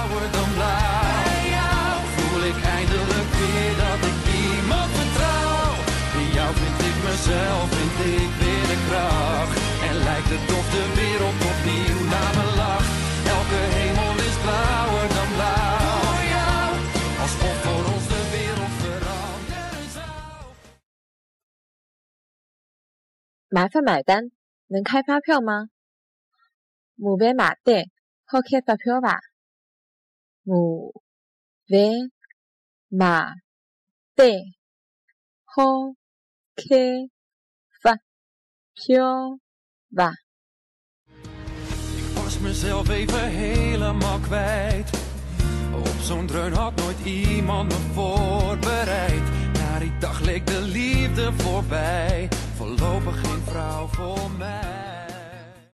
blauwer dan blauw. Bij jou voel ik eindelijk weer dat ik iemand vertrouw. In jou vind ik mezelf, vind ik weer de kracht. En lijkt het of de wereld opnieuw naar me lacht. Elke hemel is blauwer dan blauw. Voor jou, alsof voor ons de wereld veranderen zou. 麻烦买单，能开发票吗？麻烦买单，好开发票伐？ 麻烦买单，好开发票伐？ Ik was mezelf even helemaal kwijt. Op zo'n dreun had nooit iemand me voorbereid. Na die dag leek de liefde voorbij. Voorlopig geen vrouw voor mij.